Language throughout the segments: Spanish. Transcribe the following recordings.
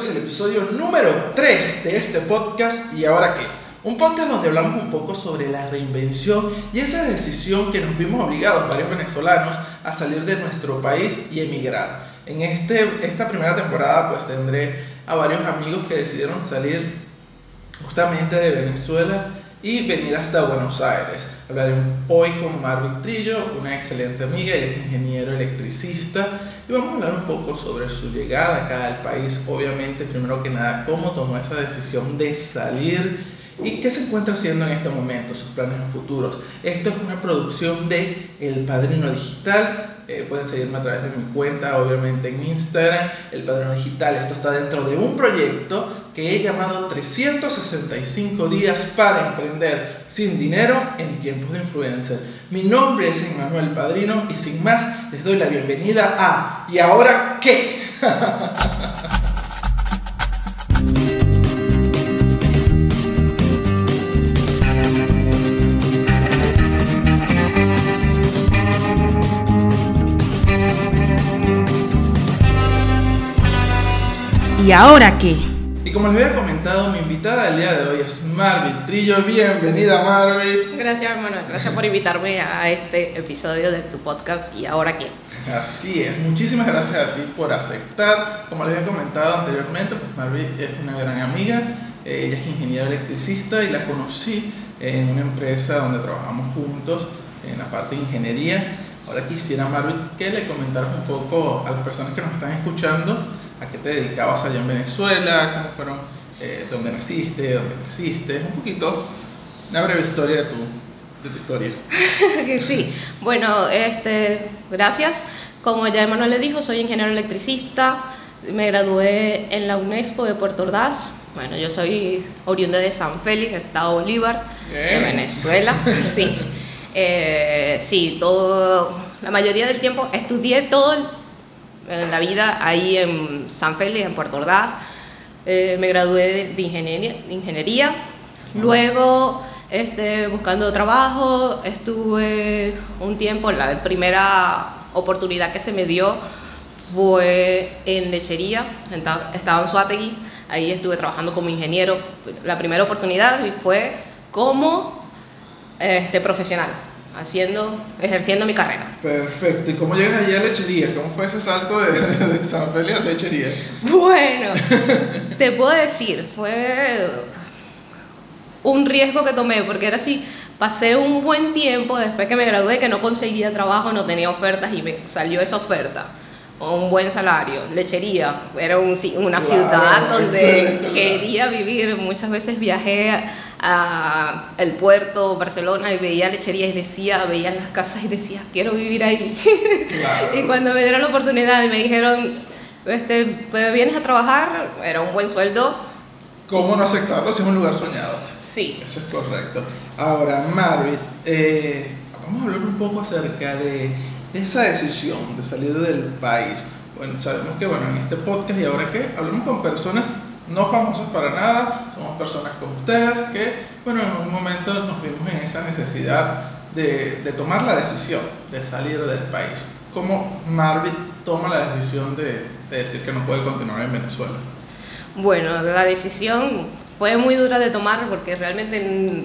es el episodio número 3 de este podcast y ahora qué. Un podcast donde hablamos un poco sobre la reinvención y esa decisión que nos vimos obligados varios venezolanos a salir de nuestro país y emigrar. En este, esta primera temporada pues tendré a varios amigos que decidieron salir justamente de Venezuela y venir hasta Buenos Aires. Hablaremos hoy con Marvin Trillo, una excelente amiga, ella es ingeniero electricista y vamos a hablar un poco sobre su llegada acá al país, obviamente primero que nada cómo tomó esa decisión de salir y qué se encuentra haciendo en este momento, sus planes futuros. Esto es una producción de El Padrino Digital, eh, pueden seguirme a través de mi cuenta, obviamente en Instagram, El Padrino Digital. Esto está dentro de un proyecto que he llamado 365 días para emprender sin dinero en tiempos de influencer. Mi nombre es Emmanuel Padrino y sin más les doy la bienvenida a ¿Y ahora qué? ¿Y ahora qué? Y como les había comentado, mi invitada del día de hoy es Marvin Trillo. Bienvenida, Marvin. Gracias, hermano. Gracias por invitarme a este episodio de tu podcast. ¿Y ahora qué? Así es. Muchísimas gracias a ti por aceptar. Como les había comentado anteriormente, pues Marvin es una gran amiga. Ella es ingeniera electricista y la conocí en una empresa donde trabajamos juntos en la parte de ingeniería. Ahora quisiera, Marvin, que le comentaras un poco a las personas que nos están escuchando a qué te dedicabas allá en Venezuela, cómo fueron, eh, dónde naciste, dónde creciste, un poquito, una breve historia de tu, de tu historia. sí, bueno, este, gracias. Como ya Emanuel le dijo, soy ingeniero electricista, me gradué en la UNESCO de Puerto Ordaz. Bueno, yo soy oriunda de San Félix, Estado Bolívar, de Venezuela. sí, eh, sí, todo, la mayoría del tiempo estudié todo el en la vida ahí en San Félix, en Puerto Ordaz. Eh, me gradué de, ingeniería, ingeniería. Luego, este, buscando trabajo, estuve un tiempo, la primera oportunidad que se me dio fue en lechería, estaba en Suategui, ahí estuve trabajando como ingeniero. La primera oportunidad fue como este, profesional haciendo, ejerciendo mi carrera. Perfecto. ¿Y cómo llegas allí a lechería? ¿Cómo fue ese salto de, San Félix a lechería? Bueno, te puedo decir, fue un riesgo que tomé, porque era así, pasé un buen tiempo después que me gradué, que no conseguía trabajo, no tenía ofertas y me salió esa oferta. Un buen salario, lechería, era un, una ciudad donde quería vivir. Muchas veces viajé a el puerto, Barcelona, y veía lecherías y decía, veía las casas y decía, quiero vivir ahí. y cuando me dieron la oportunidad y me dijeron, este, pues, vienes a trabajar, era un buen sueldo. ¿Cómo no aceptarlo si es un lugar soñado? Sí. Eso es correcto. Ahora, Marvin, eh, vamos a hablar un poco acerca de esa decisión de salir del país. Bueno, sabemos que bueno, en este podcast y ahora que hablamos con personas no famosos para nada, somos personas como ustedes que, bueno, en un momento nos vimos en esa necesidad de, de tomar la decisión de salir del país. ¿Cómo Marvin toma la decisión de, de decir que no puede continuar en Venezuela? Bueno, la decisión fue muy dura de tomar porque realmente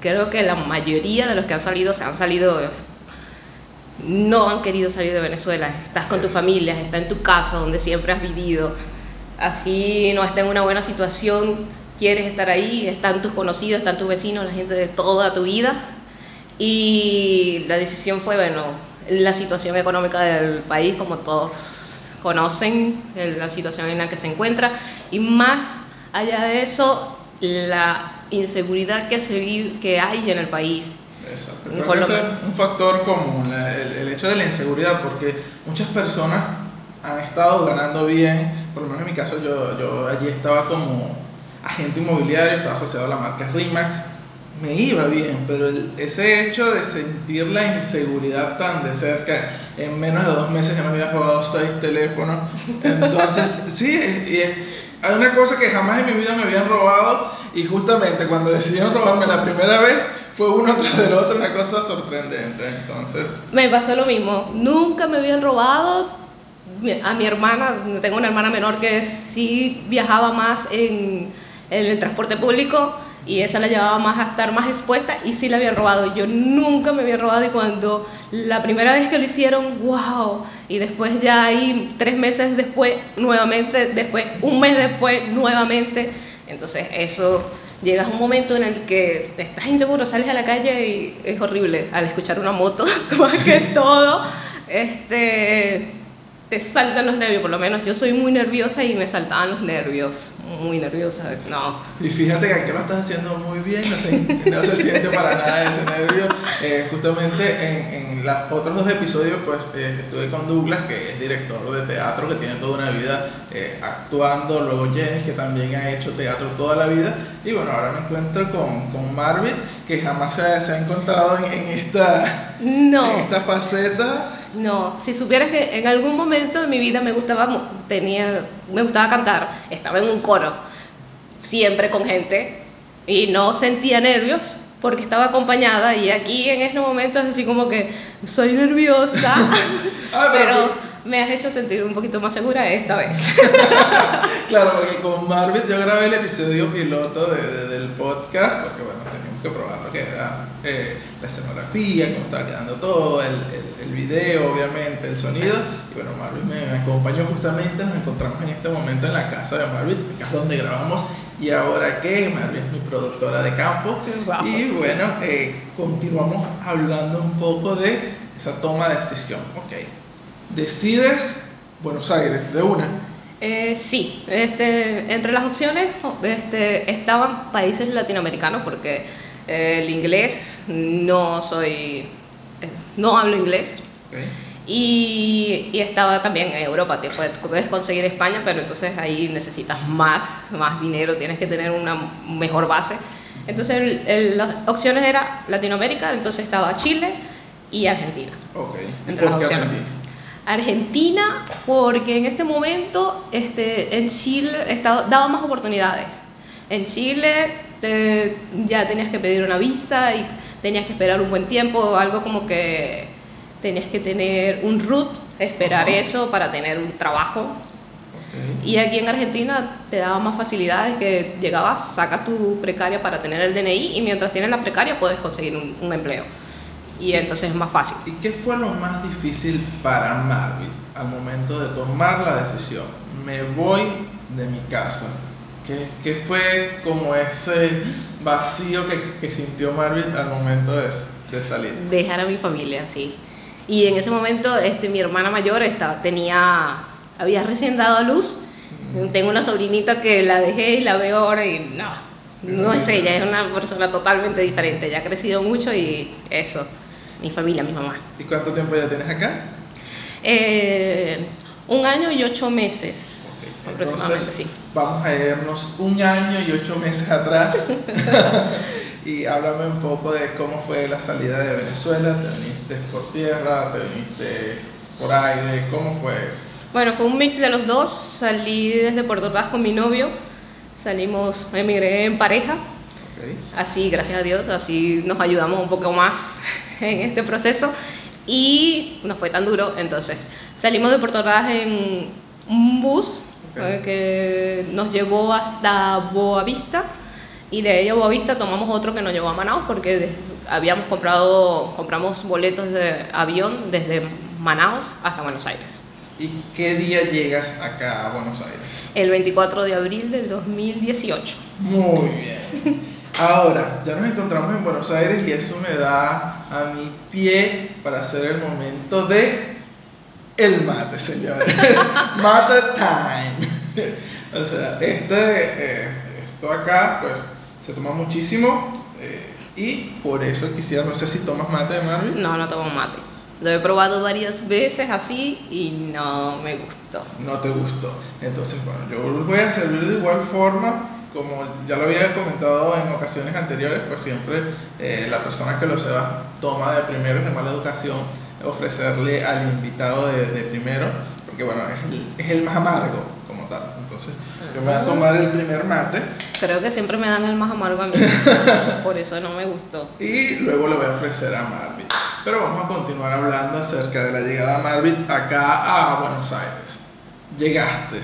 creo que la mayoría de los que han salido se han salido no han querido salir de Venezuela. Estás con tu familia, estás en tu casa donde siempre has vivido así no está en una buena situación, quieres estar ahí, están tus conocidos, están tus vecinos, la gente de toda tu vida. Y la decisión fue, bueno, la situación económica del país, como todos conocen, la situación en la que se encuentra, y más allá de eso, la inseguridad que, se vive, que hay en el país. Exacto. Creo que es un factor común, el, el hecho de la inseguridad, porque muchas personas han estado ganando bien, por lo menos en mi caso yo, yo allí estaba como agente inmobiliario, estaba asociado a la marca RIMAX, me iba bien, pero ese hecho de sentir la inseguridad tan de cerca, en menos de dos meses ya me había robado seis teléfonos, entonces sí, y hay una cosa que jamás en mi vida me habían robado y justamente cuando decidieron robarme la primera vez fue uno tras del otro, una cosa sorprendente, entonces... Me pasó lo mismo, nunca me habían robado a mi hermana, tengo una hermana menor que sí viajaba más en, en el transporte público y esa la llevaba más a estar más expuesta y sí la habían robado. Yo nunca me había robado y cuando la primera vez que lo hicieron, wow, y después ya ahí tres meses después, nuevamente, después un mes después, nuevamente, entonces eso llegas a un momento en el que estás inseguro, sales a la calle y es horrible al escuchar una moto, más que todo, este, te saltan los nervios, por lo menos yo soy muy nerviosa y me saltaban los nervios, muy nerviosa, no. Y fíjate que aquí lo estás haciendo muy bien, no se, no se siente para nada ese nervio. Eh, justamente en, en los otros dos episodios, pues eh, estuve con Douglas, que es director de teatro, que tiene toda una vida eh, actuando, luego Jenny, que también ha hecho teatro toda la vida. Y bueno, ahora me encuentro con, con Marvin, que jamás se ha, se ha encontrado en, en esta, No. en esta faceta. No, si supieras que en algún momento de mi vida me gustaba, tenía, me gustaba cantar, estaba en un coro, siempre con gente, y no sentía nervios porque estaba acompañada, y aquí en este momento es así como que soy nerviosa, Ah, pero- pero me has hecho sentir un poquito más segura esta vez. Claro, porque con Marvin yo grabé el episodio piloto de- de- del podcast, porque bueno, que probar lo que era eh, la escenografía, cómo estaba quedando todo, el, el, el video, obviamente, el sonido. Y bueno, Marvin me, acompañó justamente, nos encontramos en este momento en la casa de Marvin, acá es donde grabamos. Y ahora que Marvin es mi productora de campo. Y bueno, eh, continuamos hablando un poco de esa toma de decisión. Ok, decides Buenos Aires, de una. Eh, sí, este, entre las opciones este, estaban países latinoamericanos porque el inglés no soy, no hablo inglés Ok. y, y estaba también en Europa, te puedes, conseguir España, pero entonces ahí necesitas más, más dinero, tienes que tener una mejor base. Entonces el- el- las opciones eran Latinoamérica, entonces estaba Chile y Argentina. Ok. ¿Y Entre las por qué opciones. Argentina? Argentina, porque en este momento este, en Chile estaba, daba más oportunidades. En Chile eh, ya tenías que pedir una visa y tenías que esperar un buen tiempo, algo como que tenías que tener un root, esperar Ajá. eso para tener un trabajo. Ok. Y aquí en Argentina te daba más facilidades que llegabas, sacas tu precaria para tener el DNI y mientras tienes la precaria puedes conseguir un, un empleo. Y entonces es más fácil. ¿Y qué fue lo más difícil para Marvin al momento de tomar la decisión? Me voy de mi casa. ¿Qué, qué fue como ese vacío que, que sintió Marvin al momento de, de salir? dejar a mi familia, sí. Y en ese momento este, mi hermana mayor estaba, tenía, había recién dado a luz. Tengo una sobrinita que la dejé y la veo ahora y no, no es ella, es una persona totalmente diferente. Ya ha crecido mucho y eso, mi familia, mi mamá. ¿Y cuánto tiempo ya tienes acá? Eh, un año y ocho meses, entonces, sí. Vamos a irnos un año y ocho meses atrás. y háblame un poco de cómo fue la salida de Venezuela. ¿Te viniste por tierra? ¿Te viniste por aire? ¿Cómo fue eso? Bueno, fue un mix de los dos. Salí desde Puerto Ordaz con mi novio. Salimos, emigré en pareja. Ok. Así, gracias a Dios, así nos ayudamos un poco más en este proceso y no fue tan duro. Entonces, salimos de Puerto Ordaz en un bus Que nos llevó hasta Boavista y de ahí a Boavista tomamos otro que nos llevó a Manaus porque habíamos comprado, compramos boletos de avión desde Manaus hasta Buenos Aires. ¿Y qué día llegas acá a Buenos Aires? El 24 de abril del 2018. Muy bien. Ahora, ya nos encontramos en Buenos Aires y eso me da a mi pie para hacer el momento de el mate, señores. mate time. o sea, este, eh, esto acá, pues, se toma muchísimo eh, y por eso quisiera, no sé si tomas mate de Marvin. No, no tomo mate. Lo he probado varias veces así y no me gustó. no te gustó. Entonces, bueno, yo voy a servir de igual forma, como ya lo había comentado en ocasiones anteriores, pues siempre eh, la persona que lo sepa toma de primero es de mala educación ofrecerle al invitado de, de primero, porque bueno, es el, es el más amargo como tal. Entonces, yo me voy a tomar el primer mate Creo que siempre me dan el más amargo a mí. Por eso no me gustó. y luego le voy a ofrecer a Marvin. Pero vamos a continuar hablando acerca de la llegada de Marvin acá a Buenos Aires. Llegaste.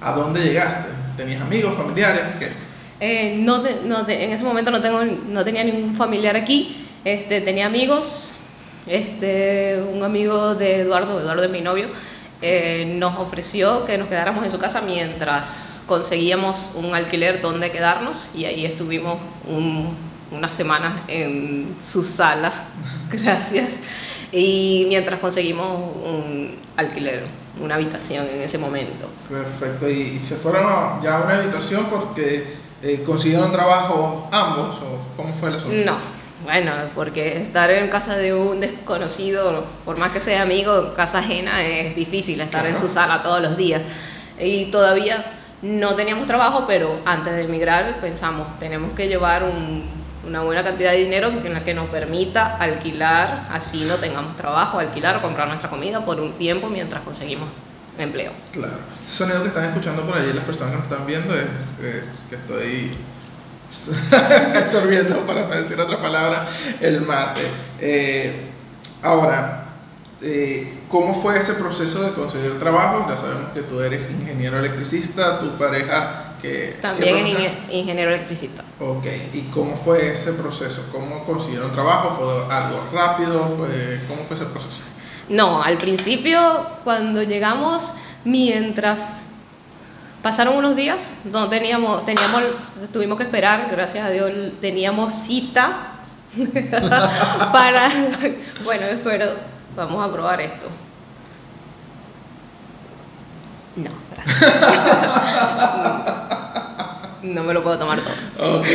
¿A dónde llegaste? ¿Tenías amigos, familiares? ¿Qué? Eh, no, te- no te- en ese momento no, tengo, no tenía ningún familiar aquí, este, tenía amigos, este, un amigo de Eduardo, Eduardo es mi novio, eh, nos ofreció que nos quedáramos en su casa mientras conseguíamos un alquiler donde quedarnos y ahí estuvimos un- unas semanas en su sala, gracias, y mientras conseguimos un alquiler, una habitación en ese momento. Perfecto. ¿Y, y se fueron a- ya a una habitación porque eh, consiguieron trabajo ambos? ¿O cómo fue el asunto? No, bueno, porque estar en casa de un desconocido, por más que sea amigo, casa ajena, es difícil estar en Claro. su sala todos los días. Y todavía no teníamos trabajo, pero antes de emigrar pensamos, tenemos que llevar un- una buena cantidad de dinero en la que nos permita alquilar, así no tengamos trabajo, alquilar o comprar nuestra comida por un tiempo mientras conseguimos empleo. Claro. Ese sonido que están escuchando por ahí, las personas que nos están viendo, es, es que estoy absorbiendo, para no decir otra palabra, el mate. Eh, ahora, eh, ¿cómo fue ese proceso de conseguir trabajo? Ya sabemos que tú eres ingeniero electricista, tu pareja que... También ¿qué es ingeniero electricista. Ok, ¿y cómo fue ese proceso? ¿Cómo consiguieron trabajo? ¿Fue algo rápido? ¿Fue, ¿Cómo fue ese proceso? No, al principio cuando llegamos, mientras pasaron unos días, no teníamos, teníamos, tuvimos que esperar, gracias a Dios, teníamos cita para, bueno, espero, vamos a probar esto. No, gracias. No me lo puedo tomar todo. Ok.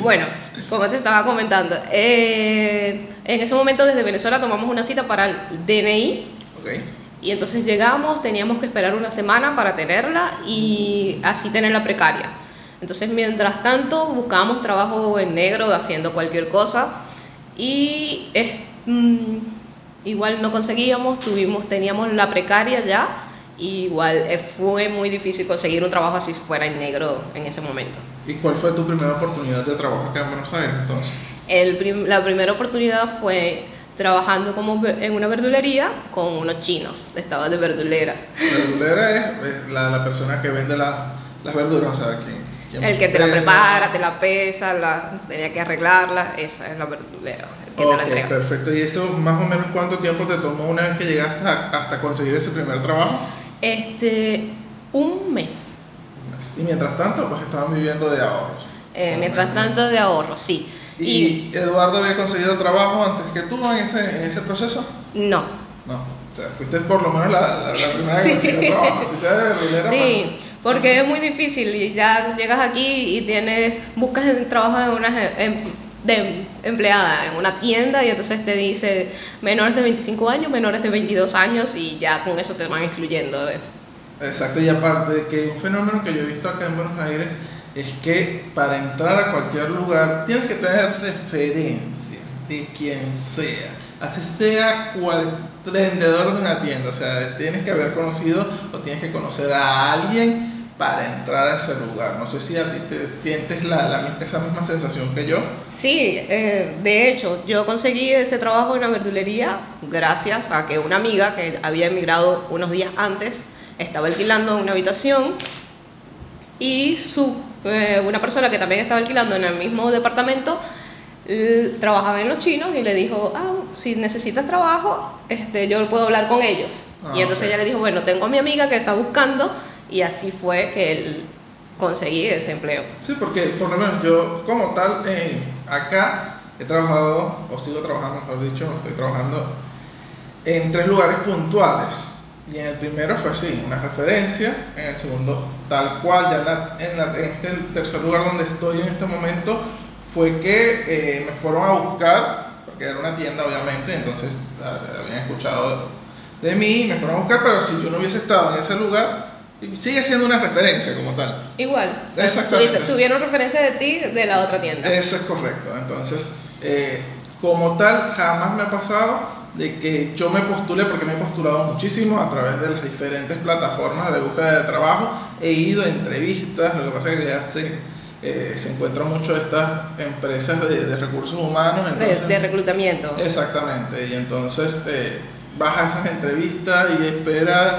Bueno, como te estaba comentando, eh, en ese momento desde Venezuela tomamos una cita para el DNI ok. Y entonces llegamos, teníamos que esperar una semana para tenerla y así tenerla precaria. Entonces, mientras tanto, buscábamos trabajo en negro haciendo cualquier cosa y es, mm, igual no conseguíamos, tuvimos, teníamos la precaria ya, y igual eh, fue muy difícil conseguir un trabajo así fuera en negro en ese momento. ¿Y cuál fue tu primera oportunidad de trabajo acá en Buenos Aires entonces? El prim- la primera oportunidad fue trabajando como en una verdulería con unos chinos, estaba de verdulera. Verdulera es la, la persona que vende la- las verduras, o sea, quien, quien El que te la prepara, te la pesa, la, tenía que arreglarla, esa es la verdulera, el que te Ok, la entrega. perfecto. ¿Y eso más o menos cuánto tiempo te tomó una vez que llegaste a- hasta conseguir ese primer trabajo? Este, un mes. Y mientras tanto, pues estaban viviendo de ahorros. Eh, mientras tanto de ahorro, sí. ¿Y, Eduardo había conseguido trabajo antes que tú en ese, en ese proceso? no, No. O sea, fuiste por lo menos la, la, la primera que Sí. consiguió trabajo. Si sea de Sí, porque es muy difícil y ya llegas aquí y tienes, buscas el trabajo en una em- de empleada en una tienda y entonces te dice menores de 25 años, menores de 22 años y ya con eso te van excluyendo. eh. Exacto, y aparte de que un fenómeno que yo he visto acá en Buenos Aires es que para entrar a cualquier lugar tienes que tener referencia de quien sea, así sea cual vendedor de una tienda, o sea, tienes que haber conocido o tienes que conocer a alguien para entrar a ese lugar. No sé si a ti te sientes la, la esa misma sensación que yo. Sí, eh, de hecho, yo conseguí ese trabajo en la verdulería gracias a que una amiga que había emigrado unos días antes estaba alquilando una habitación y su, eh, una persona que también estaba alquilando en el mismo departamento trabajaba en los chinos y le dijo, ah, si necesitas trabajo, este, yo puedo hablar con ellos. Ah, y entonces ok. ella le dijo, bueno, tengo a mi amiga que está buscando y así fue que él conseguí ese empleo. Sí, porque por lo menos yo como tal eh, acá he trabajado, o sigo trabajando, mejor dicho, estoy trabajando en tres lugares puntuales. Y en el primero fue así, una referencia, en el segundo tal cual, ya en, la- en la- en este tercer lugar donde estoy en este momento, fue que eh, me fueron a buscar, porque era una tienda obviamente, entonces habían escuchado de mí, me fueron a buscar, pero si yo no hubiese estado en ese lugar, sigue siendo una referencia como tal. Igual, Exactamente. tuvi- tuvieron referencia de ti de la otra tienda. Eso es correcto. Entonces, eh, como tal, jamás me ha pasado de que yo me postule, porque me he postulado muchísimo a través de las diferentes plataformas de búsqueda de trabajo. He ido a entrevistas, lo que pasa es que hace eh, se encuentran mucho estas empresas de, de recursos humanos. De, Entonces, de reclutamiento. Exactamente, y entonces eh, vas a esas entrevistas y esperas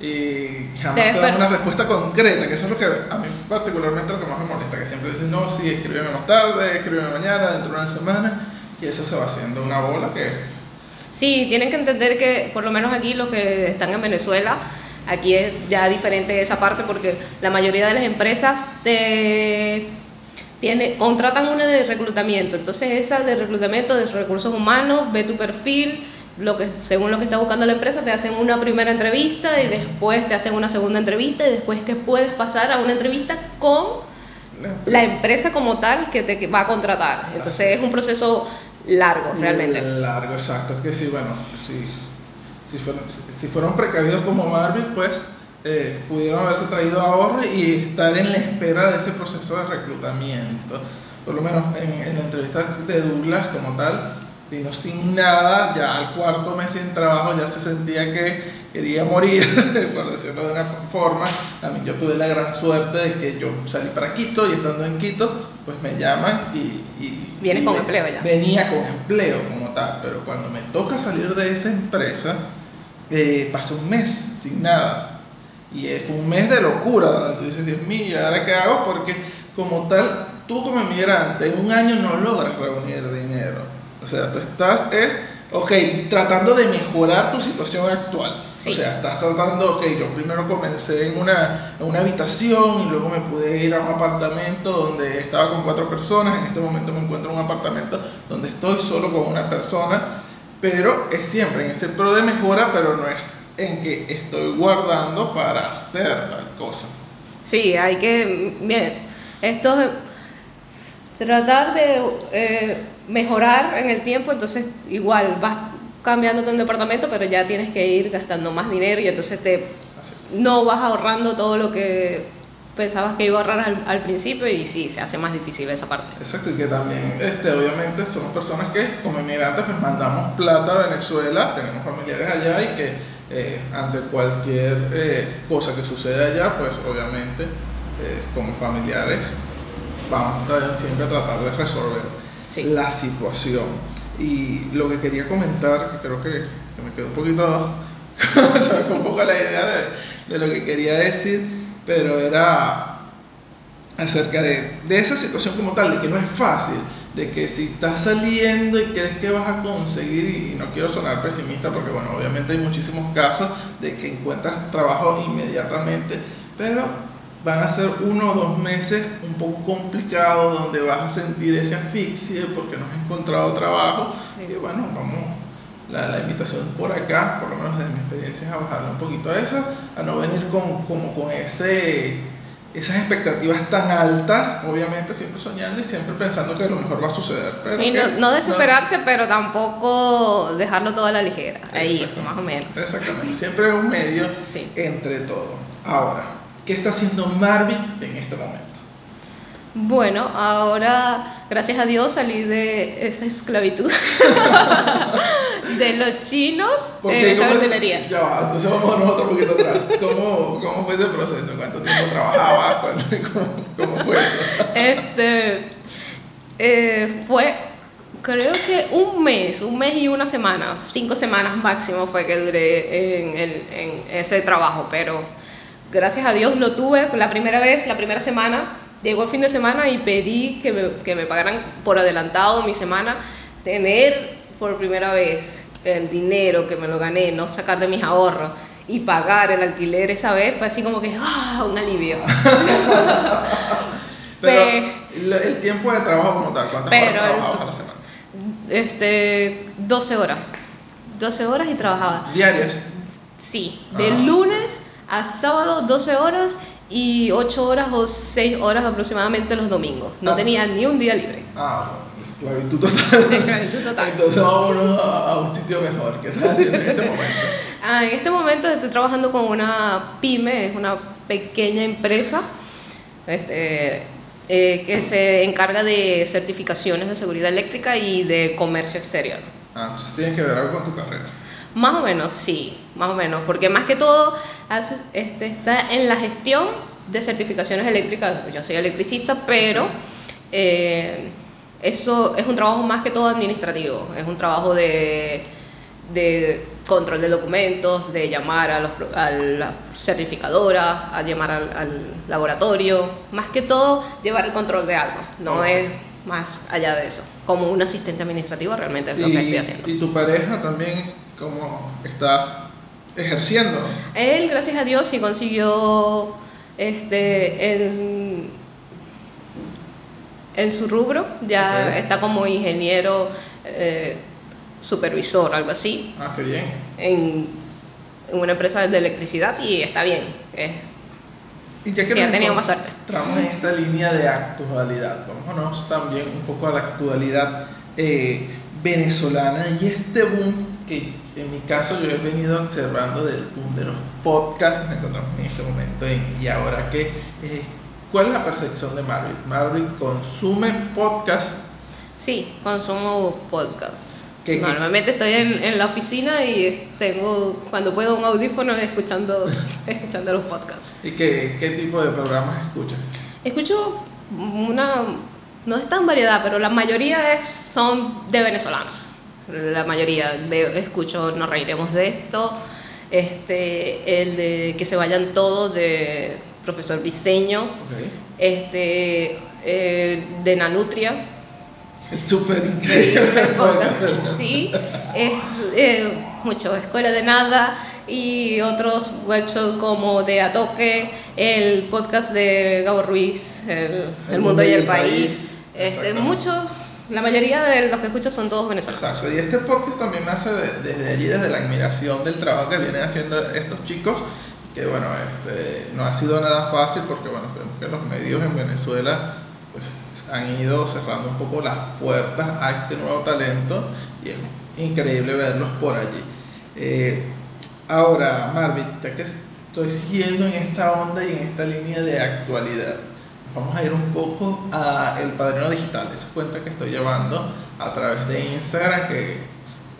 y jamás Te te, dan una respuesta concreta, que eso es lo que a mí particularmente lo que más me molesta, que siempre dicen, no, sí, escríbeme más tarde, escríbeme mañana, dentro de una semana, y eso se va haciendo una bola que... Sí, tienen que entender que por lo menos aquí los que están en Venezuela, aquí es ya diferente esa parte porque la mayoría de las empresas te tiene, contratan una de reclutamiento, entonces esa de reclutamiento de recursos humanos, ve tu perfil, lo que, según lo que está buscando la empresa, te hacen una primera entrevista y después te hacen una segunda entrevista y después que puedes pasar a una entrevista con la empresa. como tal que te va a contratar. Entonces es un proceso largo realmente. Largo, exacto, que sí, bueno, sí, si, fueron, si fueron precavidos como Marvel, pues eh, pudieron haberse traído ahorro y estar en la espera de ese proceso de reclutamiento. Por lo menos en, en la entrevista de Douglas como tal, vino sin nada, ya al cuarto mes sin trabajo ya se sentía que quería morir, por decirlo de una forma. Mí yo tuve la gran suerte de que yo salí para Quito y estando en Quito, pues me llaman y... y Vienes y con me- empleo ya. Venía con empleo como tal, pero cuando me toca salir de esa empresa, eh, pasó un mes sin nada. Y eh, fue un mes de locura, donde tú dices, Dios mío, ¿y ahora qué hago? Porque como tal, tú como inmigrante en un año no logras reunir dinero. O sea, tú estás, es, ok, tratando de mejorar tu situación actual. Sí. O sea, estás tratando, ok, yo primero comencé en una, en una habitación y luego me pude ir a un apartamento donde estaba con cuatro personas. En este momento me encuentro en un apartamento donde estoy solo con una persona. Pero es siempre en ese pro de mejora, pero no es en que estoy guardando para hacer tal cosa. Sí, hay que. Bien, esto es tratar de eh, mejorar en el tiempo, entonces igual vas cambiando de un departamento, pero ya tienes que ir gastando más dinero y entonces te no vas ahorrando todo lo que pensabas que iba a ahorrar al, principio y sí, se hace más difícil esa parte. Exacto, y que también, este, obviamente, somos personas que como inmigrantes pues mandamos plata a Venezuela, tenemos familiares allá y que eh, ante cualquier eh, cosa que suceda allá, pues obviamente eh, como familiares vamos a siempre a tratar de resolver Sí. la situación. Y lo que quería comentar, que creo que, que me quedó un poquito, fue un poco la idea de, de lo que quería decir, pero era acerca de, de esa situación como tal, de que no es fácil, de que si estás saliendo y crees que vas a conseguir, y no quiero sonar pesimista porque bueno, obviamente hay muchísimos casos de que encuentras trabajo inmediatamente, pero van a ser uno o dos meses un poco complicados donde vas a sentir ese asfixia porque no has encontrado trabajo Sí. y bueno, vamos, la, la invitación por acá, por lo menos desde mi experiencia, es a bajarle un poquito a eso, a no venir con, como con ese, esas expectativas tan altas, obviamente siempre soñando y siempre pensando que lo mejor va a suceder. Pero Y que no, no desesperarse, pero tampoco dejarlo todo a la ligera, ahí, más o menos. Exactamente, siempre un medio Sí. entre todo. Ahora, ¿qué está haciendo Marvin en este momento? Bueno, ahora, gracias a Dios, salí de esa esclavitud de los chinos en esa ¿cómo es- verdulería. Ya va, entonces vamos a nosotros un poquito atrás. ¿Cómo, ¿Cómo fue ese proceso? ¿Cuánto tiempo trabajabas? ¿Cuánto- cómo, cómo fue eso? Este, eh, fue, creo que un mes, un mes y una semana, cinco semanas máximo fue que duré en, el- en ese trabajo, pero gracias a Dios lo tuve la primera vez, la primera semana, llegó el fin de semana y pedí que me, que me pagaran por adelantado mi semana, tener por primera vez el dinero que me lo gané, no sacar de mis ahorros y pagar el alquiler esa vez fue así como que, ah, un alivio. Pero Pe- el, tiempo de trabajo como tal, ¿cuántas Pero horas trabajabas a la semana? Este, 12 horas. 12 horas y trabajaba. Diarias. Sí, de Ah. lunes a sábado 12 horas y 8 horas o 6 horas aproximadamente los domingos. No Ah. tenía ni un día libre. Ah, esclavitud total. Esclavitud total. Entonces vámonos a, a un sitio mejor. ¿Qué estás haciendo en este momento? Ah, en este momento estoy trabajando con una pyme, es una pequeña empresa este, eh, que se encarga de certificaciones de seguridad eléctrica y de comercio exterior. Ah, entonces tienes que ver algo con tu carrera. Más o menos, sí, más o menos, porque más que todo este, está en la gestión de certificaciones eléctricas, yo soy electricista, pero eh, esto es un trabajo más que todo administrativo, es un trabajo de, de control de documentos, de llamar a, los, a las certificadoras, a llamar al, al, laboratorio, más que todo llevar el control de algo, no es más allá de eso, como un asistente administrativo realmente es lo que estoy haciendo. ¿Y tu pareja también, cómo estás ejerciendo? Él, gracias a Dios, sí consiguió este, en, en su rubro, ya está como ingeniero eh, supervisor, algo así, Ah, qué bien. en, en una empresa de electricidad y está bien. Y ya que Sí, ha tenido más suerte. encontramos en esta línea de actualidad, vámonos también un poco a la actualidad eh, venezolana y este boom que en mi caso yo he venido observando del boom de los podcasts, nos encontramos en este momento en y ahora que, eh, ¿cuál es la percepción de Marvick? ¿Marvick consume podcast? sí, consumo podcast. ¿Qué- qué? Normalmente estoy en, en la oficina y tengo, cuando puedo, un audífono escuchando, escuchando los podcasts. ¿Y qué, qué tipo de programas escuchas? Escucho una, no es tan variedad, pero la mayoría es- son de venezolanos. La mayoría de, escucho Nos reiremos de esto, este, el de Que se vayan todos de profesor Diseño, Ok. este, eh, de Nanutria, Es súper increíble sí, es eh, mucho Escuela de Nada y otros webshows como de Atoque, el podcast de Gabo Ruiz, El, el Mundo y el País. Este, Exactamente. muchos, la mayoría de los que escucho son todos venezolanos. Exacto, y este podcast también nace de- desde allí, desde la admiración del trabajo que vienen haciendo estos chicos, que bueno, este, no ha sido nada fácil porque bueno, vemos que los medios en Venezuela pues, han ido cerrando un poco las puertas a este nuevo talento y es increíble verlos por allí. Eh, ahora, Marvin, ya que estoy siguiendo en esta onda y en esta línea de actualidad, vamos a ir un poco a El Padrino Digital, esa cuenta que estoy llevando a través de Instagram que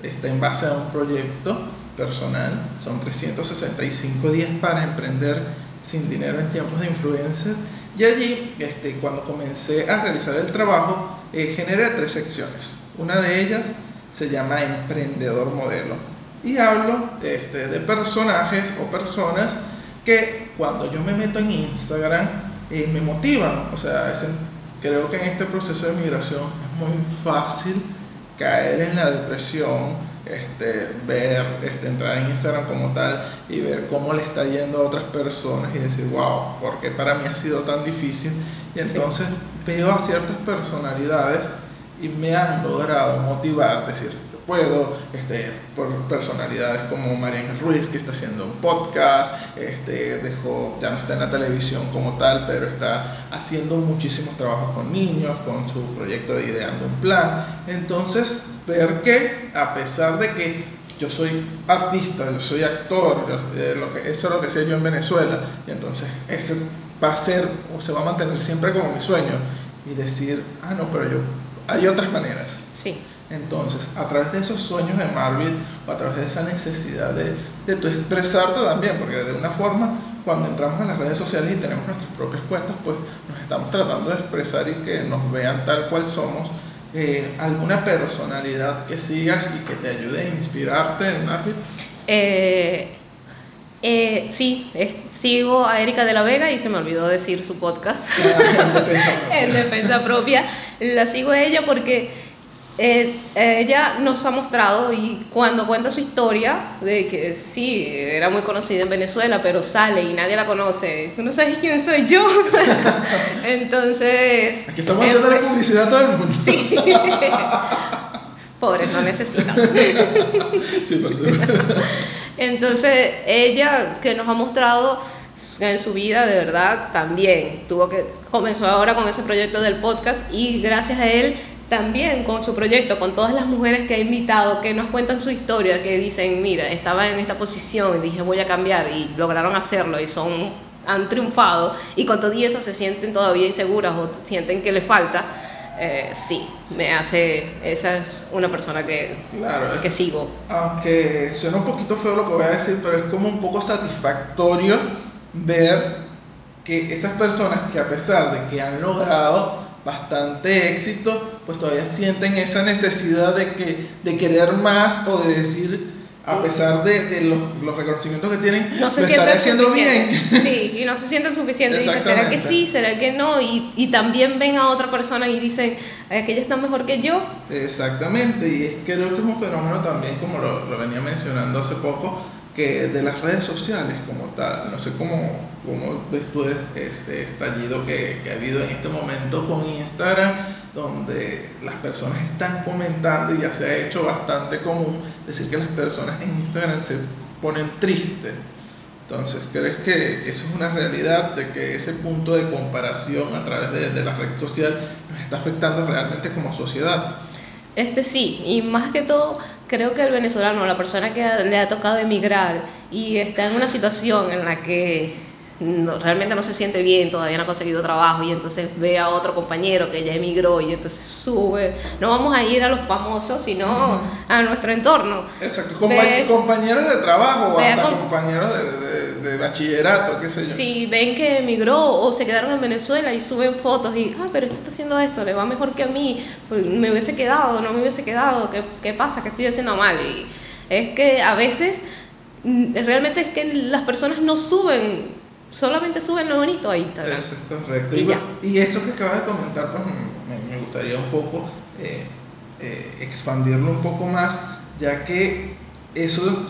está en base a un proyecto personal. Son 365 días para emprender sin dinero en tiempos de influencer. Y allí, este, cuando comencé a realizar el trabajo, eh, generé tres secciones. Una de ellas se llama Emprendedor Modelo. Y hablo este, de personajes o personas que cuando yo me meto en Instagram eh, me motivan. O sea, es creo que en este proceso de migración es muy fácil caer en la depresión, este, ver, este, entrar en Instagram como tal y ver cómo le está yendo a otras personas y decir, wow, ¿por qué para mí ha sido tan difícil? Y entonces veo a ciertas personalidades y me han logrado motivar, decir, puedo, este, por personalidades como María Ángel Ruiz, que está haciendo un podcast, este, dejó, ya no está en la televisión como tal, pero está haciendo muchísimos trabajos con niños, con su proyecto de Ideando un Plan. Entonces, ver que a pesar de que yo soy artista, yo soy actor, yo- eh, lo que, eso es lo que sé yo en Venezuela, y entonces ese va a ser o se va a mantener siempre como mi sueño, y decir, ah, no, pero yo, hay otras maneras. Sí. Entonces, a través de esos sueños de Marvel, o a través de esa necesidad de, de tu expresarte también, porque de una forma, cuando entramos en las redes sociales y tenemos nuestras propias cuentas, pues nos estamos tratando de expresar y que nos vean tal cual somos. Eh, alguna personalidad que sigas y que te ayude a inspirarte en Marvel. Eh, eh, sí, es- sigo a Erika de la Vega y se me olvidó decir su podcast. en defensa propia. en defensa propia. La sigo a ella porque eh, ella nos ha mostrado y cuando cuenta su historia de que sí, era muy conocida en Venezuela, pero sale y nadie la conoce. Tú no sabes quién soy yo. Entonces... Aquí estamos haciendo la publicidad a todo el mundo. Sí. Pobres, no necesitan. Sí. Entonces, ella que nos ha mostrado en su vida, de verdad, también tuvo que comenzó ahora con ese proyecto del podcast y gracias a él también con su proyecto, con todas las mujeres que ha invitado, que nos cuentan su historia, que dicen, mira, estaba en esta posición y dije voy a cambiar y lograron hacerlo y son han triunfado y con todo y eso se sienten todavía inseguras o sienten que le falta. eh, sí, me hace, esa es una persona que, Claro, es- que sigo. Aunque suena un poquito feo lo que voy a decir, pero es como un poco satisfactorio ver que esas personas que a pesar de que han logrado bastante éxito, pues todavía sienten esa necesidad de, que, de querer más o de decir, a pesar de, de los, los, reconocimientos que tienen, no se haciendo bien. Sí, y no se sienten suficientes. Dicen, ¿será que sí? ¿Será que no? Y, y también ven a otra persona y dicen, aquella está mejor que yo. Exactamente, y es, creo que es un fenómeno también, como lo, lo venía mencionando hace poco, que de las redes sociales como tal. No sé cómo, cómo ves tú este estallido que, que, ha habido en este momento con Instagram, donde las personas están comentando y ya se ha hecho bastante común decir que las personas en Instagram se ponen tristes. Entonces, ¿crees que eso es una realidad de que ese punto de comparación a través de, de la red social nos está afectando realmente como sociedad? Este sí, y más que todo, creo que el venezolano, la persona que le ha tocado emigrar y está en una situación en la que realmente no se siente bien, todavía no ha conseguido trabajo y entonces ve a otro compañero que ya emigró y entonces sube. No vamos a ir a los famosos, sino a nuestro entorno. Exacto, compañeros de trabajo o hasta compañeros de, bachillerato, qué sé yo. Sí, ven que emigró o se quedaron en Venezuela y suben fotos y, ah, pero este está haciendo esto, le va mejor que a mí, pues me hubiese quedado, no me hubiese quedado, ¿qué, qué pasa? ¿Qué estoy haciendo mal? Y es que a veces mm, realmente es que las personas no suben solamente suben lo bonito a Instagram. Eso es correcto. Y, eso que acabas de comentar, pues me, gustaría un poco eh, eh, expandirlo un poco más, ya que eso,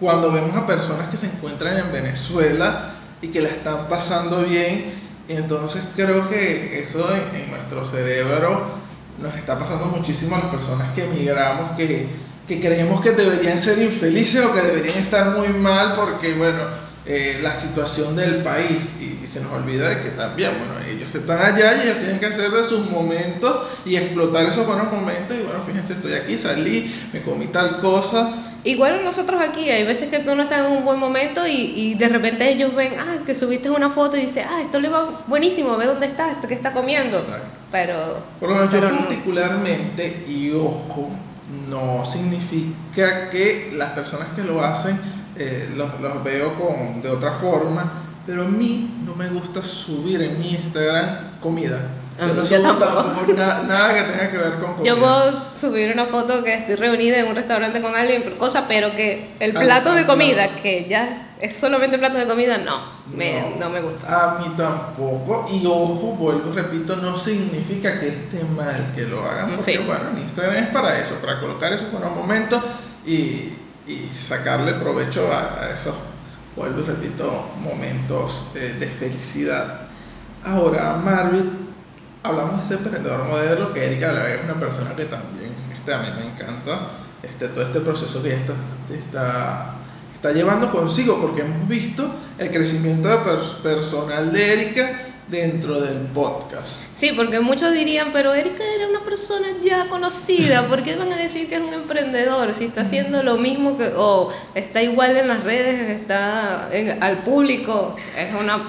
cuando vemos a personas que se encuentran en Venezuela y que la están pasando bien, entonces creo que eso en, nuestro cerebro nos está pasando muchísimo a las personas que emigramos, que, que creemos que deberían ser infelices o que deberían estar muy mal porque, bueno, eh, la situación del país y, se nos olvida de que también, bueno, ellos que están allá y ellos tienen que hacer de sus momentos y explotar esos buenos momentos y bueno, fíjense, estoy aquí, salí, me comí tal cosa. Igual nosotros aquí, hay veces que tú no estás en un buen momento y, y de repente ellos ven, ah, es que subiste una foto y dice, ah, esto le va buenísimo, ve dónde está, esto que está comiendo. Pero... Por lo menos yo particularmente, y ojo, no significa que las personas que lo hacen eh, los, los, veo con, de otra forma, pero a mí no me gusta subir en mi Instagram comida. Ah, yo no yo nada que tenga que ver con comida. Yo puedo subir una foto que estoy reunida en un restaurante con alguien, cosa, pero que el plato de comida, que ya es solamente plato de comida, no, me, no, me gusta. A mí tampoco. Y ojo, vuelvo, repito, no significa que esté mal que lo hagan, porque bueno, Instagram es para eso, para colocar esos buenos momentos y y sacarle provecho a, esos, vuelvo y repito, momentos eh, de felicidad. Ahora, Marvin, hablamos de este emprendedor modelo, que Erika es una persona que también este, a mí me encanta este, todo este proceso que está, está, está llevando consigo, porque hemos visto el crecimiento personal de Erika dentro del podcast. Sí, porque muchos dirían, pero Erika era una persona ya conocida, ¿por qué van a decir que es un emprendedor? Si está haciendo lo mismo que, o está igual en las redes, está al público, es una,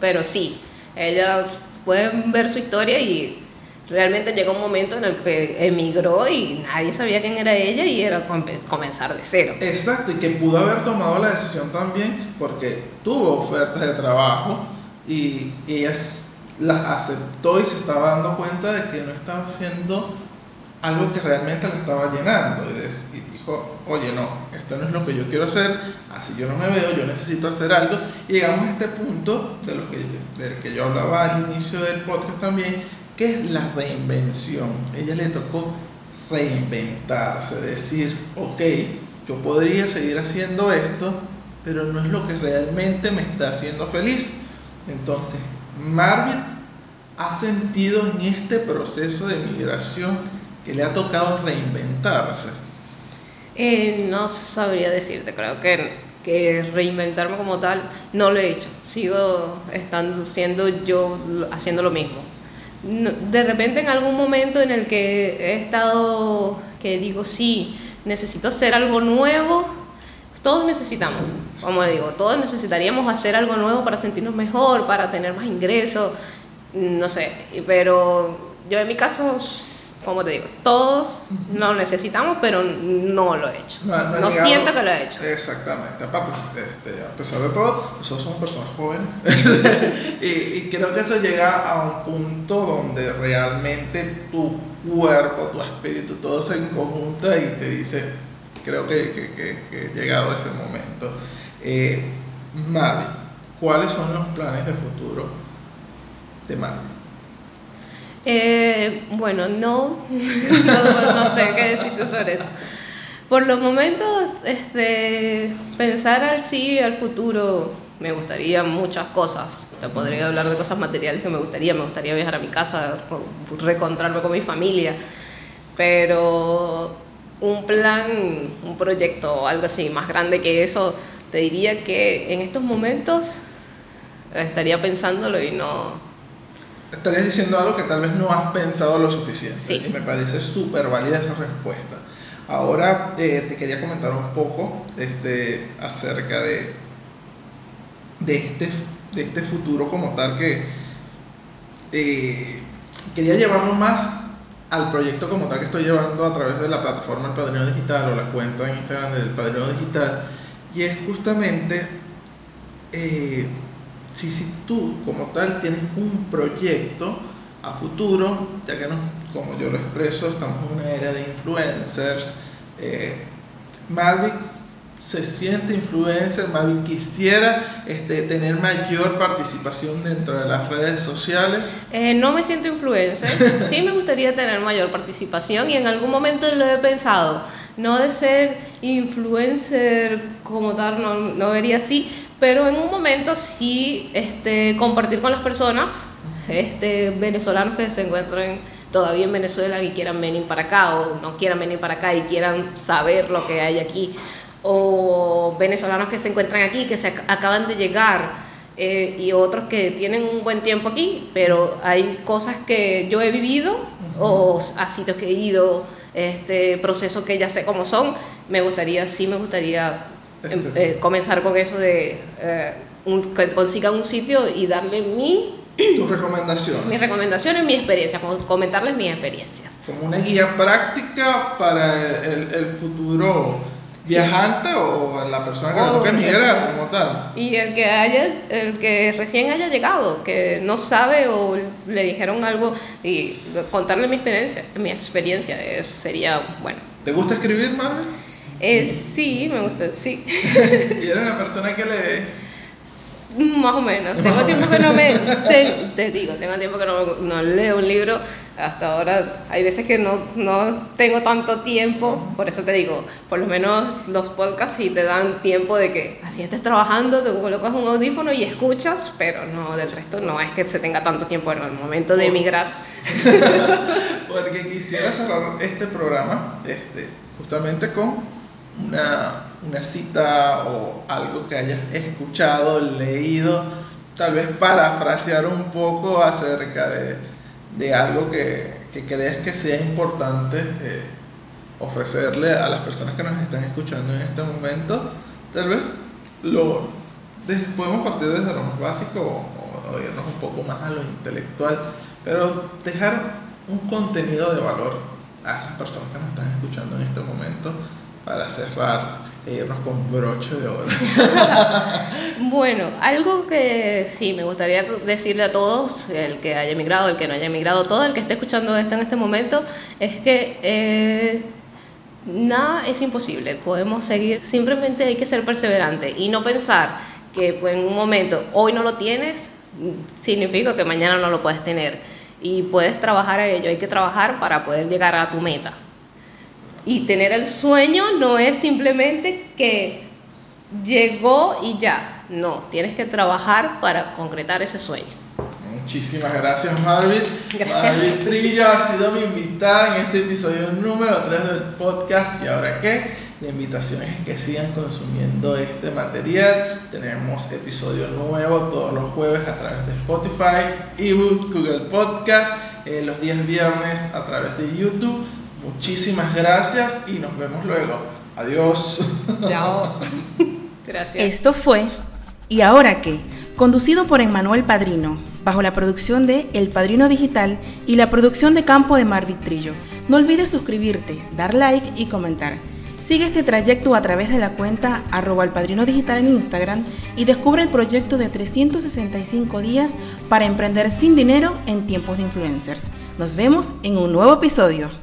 pero sí, ella pueden ver su historia y realmente llegó un momento en el que emigró y nadie sabía quién era ella y era comenzar de cero. Exacto, y que pudo haber tomado la decisión también porque tuvo ofertas de trabajo y ella las aceptó y se estaba dando cuenta de que no estaba haciendo algo que realmente la estaba llenando. Y, dijo, oye no, esto no es lo que yo quiero hacer, así yo no me veo, yo necesito hacer algo y llegamos a este punto de lo que, del que yo hablaba al inicio del podcast también, que es la reinvención. Ella le tocó reinventarse, decir, ok, yo podría seguir haciendo esto, pero no es lo que realmente me está haciendo feliz entonces, Marvin ha sentido en este proceso de migración que le ha tocado reinventarse. Eh, no sabría decirte, creo que, que reinventarme como tal no lo he hecho. Sigo estando siendo yo haciendo lo mismo. De repente en algún momento en el que he estado, que digo, sí, necesito hacer algo nuevo, todos necesitamos, como digo, todos necesitaríamos hacer algo nuevo para sentirnos mejor, para tener más ingresos, no sé, pero yo en mi caso como te digo, todos lo necesitamos, pero no lo he hecho. No, No, no ha llegado- siento que lo he hecho. Exactamente. Aparte, este, a pesar de todo, nosotros somos personas jóvenes. y, y creo que eso llega a un punto donde realmente tu cuerpo, tu espíritu, todo se conjunta y te dice, creo que, que, que- he llegado a ese momento. Eh, ¿cuáles son los planes de futuro de Marvin? Eh, bueno, no, no, sé qué decirte sobre eso. Por los momentos, este, pensar así al futuro, me gustaría muchas cosas. Podría hablar de cosas materiales que me gustaría, me gustaría viajar a mi casa, reencontrarme con mi familia, pero un plan, un proyecto o algo así más grande que eso, te diría que en estos momentos estaría pensándolo y no, Estarías diciendo algo que tal vez no has pensado lo suficiente. Sí. Y me parece súper válida esa respuesta. Ahora eh, te quería comentar un poco este, acerca de, de, este, de este futuro como tal que eh, quería llevarlo más al proyecto como tal que estoy llevando a través de la plataforma El Padrino Digital o la cuenta en Instagram del Padrino Digital. Y es justamente eh, si, si tú como tal tienes un proyecto a futuro, ya que nos, como yo lo expreso, estamos en una era de influencers, eh, Marvick se siente influencer, Marvick quisiera este, tener mayor participación dentro de las redes sociales. Eh, no me siento influencer, sí me gustaría tener mayor participación y en algún momento lo he pensado, no de ser influencer como tal, no, no vería así, pero en un momento sí este, compartir con las personas, este, venezolanos que se encuentren todavía en Venezuela y quieran venir para acá o no quieran venir para acá y quieran saber lo que hay aquí, o venezolanos que se encuentran aquí, que se ac- acaban de llegar eh, y otros que tienen un buen tiempo aquí, pero hay cosas que yo he vivido o a sitios que he ido, este, procesos que ya sé cómo son, me gustaría, sí me gustaría em, Este. eh, comenzar con eso de eh, un- que consigan un sitio y darle mi, Tus recomendaciones. mis recomendaciones, mi experiencia, comentarles mis experiencias. Como una guía práctica para el, el futuro Sí. viajante o la persona que le O- toca emigrar como tal. Y el que haya, el que recién haya llegado, que no sabe o le dijeron algo y contarle mi experiencia, mi experiencia, eso sería bueno. ¿Te gusta escribir, Marvel? Eh, sí, me gusta, sí, y eres una persona que le... más o menos. Tengo tiempo que no me, te, te digo, tengo tiempo que no, no leo un libro. Hasta ahora hay veces que no, no tengo tanto tiempo, por eso te digo, por lo menos los podcasts sí te dan tiempo de que así estés trabajando, te colocas un audífono y escuchas, pero no, del resto no es que se tenga tanto tiempo en el momento de emigrar. Porque quisiera cerrar este programa este, justamente con una, una cita o algo que hayas escuchado, leído, tal vez parafrasear un poco acerca de, de algo que, que crees que sea importante eh, ofrecerle a las personas que nos están escuchando en este momento. Tal vez lo, des- podemos partir desde lo más básico o irnos un poco más a lo intelectual, pero dejar un contenido de valor a esas personas que nos están escuchando en este momento para cerrar e irnos con broche de oro. Bueno, algo que sí me gustaría decirle a todos, el que haya emigrado, el que no haya emigrado, todo el que esté escuchando esto en este momento, es que eh, nada es imposible, podemos seguir, simplemente hay que ser perseverante y no pensar que en un momento hoy no lo tienes, significa que mañana no lo puedes tener y puedes trabajar a ello, hay que trabajar para poder llegar a tu meta. Y tener el sueño no es simplemente que llegó y ya. No, tienes que trabajar para concretar ese sueño. Muchísimas gracias Marvin. Gracias. Marvin Trillo ha sido mi invitada en este episodio número 3 del podcast. ¿Y ahora qué? La invitación es que sigan consumiendo este material. Tenemos episodio nuevo todos los jueves a través de Spotify, ebook, Google Podcast, eh, los días viernes a través de YouTube. Muchísimas gracias y nos vemos luego. Adiós. Chao. Gracias. Esto fue ¿Y ahora qué? Conducido por Emmanuel Padrino, bajo la producción de El Padrino Digital y la producción de campo de Marvin Trillo. No olvides suscribirte, dar like y comentar. Sigue este trayecto a través de la cuenta arroba el padrino digital en Instagram y descubre el proyecto de 365 días para emprender sin dinero en tiempos de influencers. Nos vemos en un nuevo episodio.